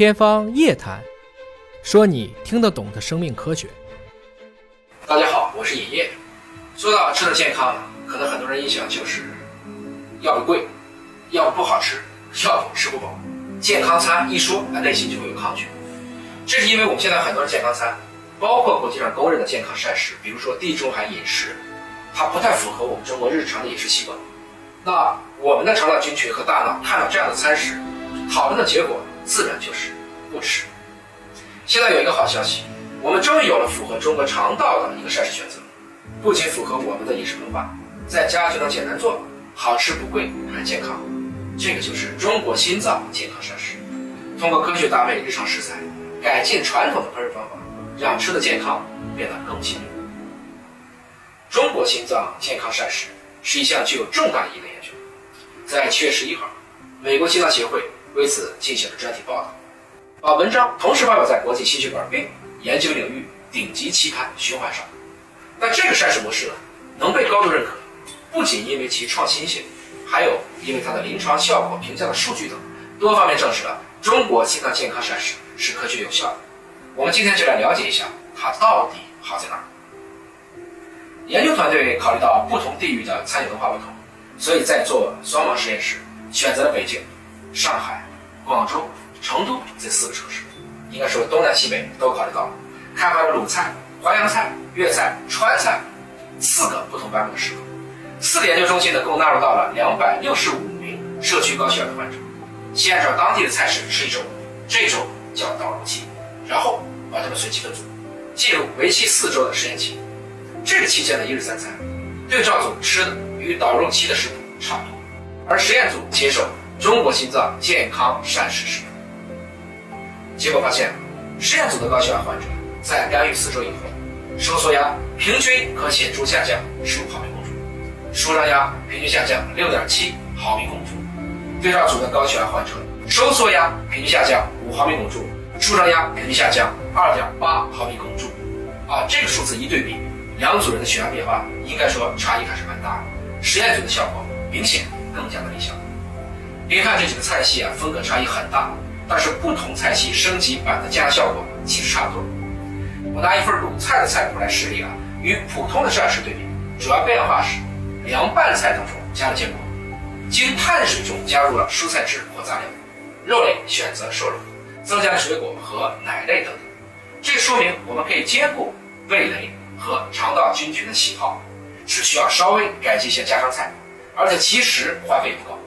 天方夜谭，说你听得懂的生命科学。大家好，我是尹烨。说到吃的健康，可能很多人印象就是要不贵，要不不好吃，要不吃不饱。健康餐一说，内心就会有抗拒。这是因为我们现在很多人健康餐，包括国际上公认的健康膳食，比如说地中海饮食，它不太符合我们中国日常的饮食习惯。那我们的肠道菌群和大脑看到这样的餐食，讨论的结果自然就是不吃。现在有一个好消息，我们终于有了符合中国肠道的一个膳食选择，不仅符合我们的饮食文化，在家就能简单做，好吃不贵还健康。这个就是中国心脏健康膳食，通过科学搭配日常食材，改进传统的烹饪方法，让吃的健康变得更亲民。中国心脏健康膳食是一项具有重大意义的研究，在七月十一号，美国心脏协会为此进行了专题报道，把文章同时发表在国际心血管病研究领域顶级期刊《循环》上。那这个膳食模式呢，能被高度认可，不仅因为其创新性。还有，因为它的临床效果评价的数据等多方面证实了中国心脏健康膳食是科学有效的。我们今天就来了解一下它到底好在哪儿。研究团队考虑到不同地域的餐饮文化不同，所以在做双盲实验时选择了北京、上海、广州、成都这四个城市，应该说东南西北都考虑到了，开发了鲁菜、淮扬菜、粤菜、川菜四个不同版本的食谱。四个研究中心呢，共纳入到了两百六十五名社区高血压的患者，先按照当地的菜式吃一周，这一周叫导入期，然后把他们随机分组，进入为期四周的实验期。这个期间的一日三餐，对照组吃的与导入期的食谱差不多，而实验组接受中国心脏健康膳食食谱。结果发现，实验组的高血压患者在干预四周以后，收缩压平均可显著下降十五毫米汞柱。舒张压平均下降六点七毫米汞柱，对照组的高血压患者收缩压平均下降五毫米汞柱，舒张压平均下降二点八毫米汞柱。啊，这个数字一对比，两组人的血压变化应该说差异还是蛮大的。实验组的效果明显更加的理想。别看这几个菜系啊风格差异很大，但是不同菜系升级版的加效果其实差不多。我拿一份鲁菜的菜谱来示例啊，与普通的膳食对比，主要变化是。凉拌菜当中加了坚果，经碳水中加入了蔬菜汁或杂粮，肉类选择瘦肉，增加了水果和奶类等等。这说明我们可以兼顾味蕾和肠道菌群的喜好，只需要稍微改进一些家常菜，而且其实花费不高。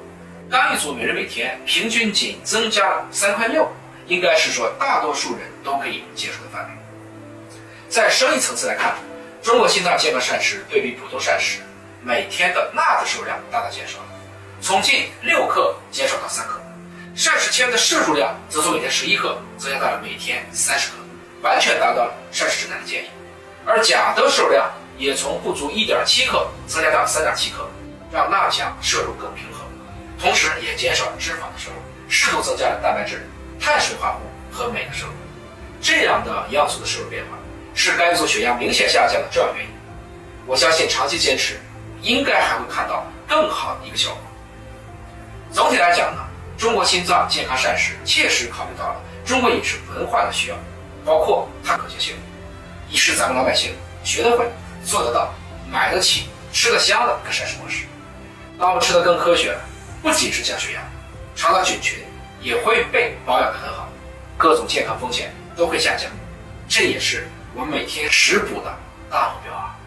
单一组每人每天平均仅增加了三块六，应该是说大多数人都可以接受的范围。在生意层次来看，中国心脏健康膳食对比普通膳食。每天的钠的摄入量大大减少了，从近六克减少到三克，膳食纤维的摄入量则从每天十一克增加到了每天三十克，完全达到了膳食指南的建议。而钾的摄入量也从不足一点七克增加到三点七克，让钠钾摄入更平衡，同时也减少了脂肪的摄入，适度增加了蛋白质、碳水化合物和镁的摄入。这样的营养素的摄入变化是该组血压明显下降的重要原因。我相信长期坚持。应该还会看到更好的一个效果。总体来讲呢，中国心脏健康膳食切实考虑到了中国饮食文化的需要，包括它可行性，一是咱们老百姓学得会、做得到、买得起、吃得香的一个膳食模式。当我吃得更科学，不仅是降血压，肠道菌群也会被保养得很好，各种健康风险都会下降。这也是我们每天食补的大目标啊。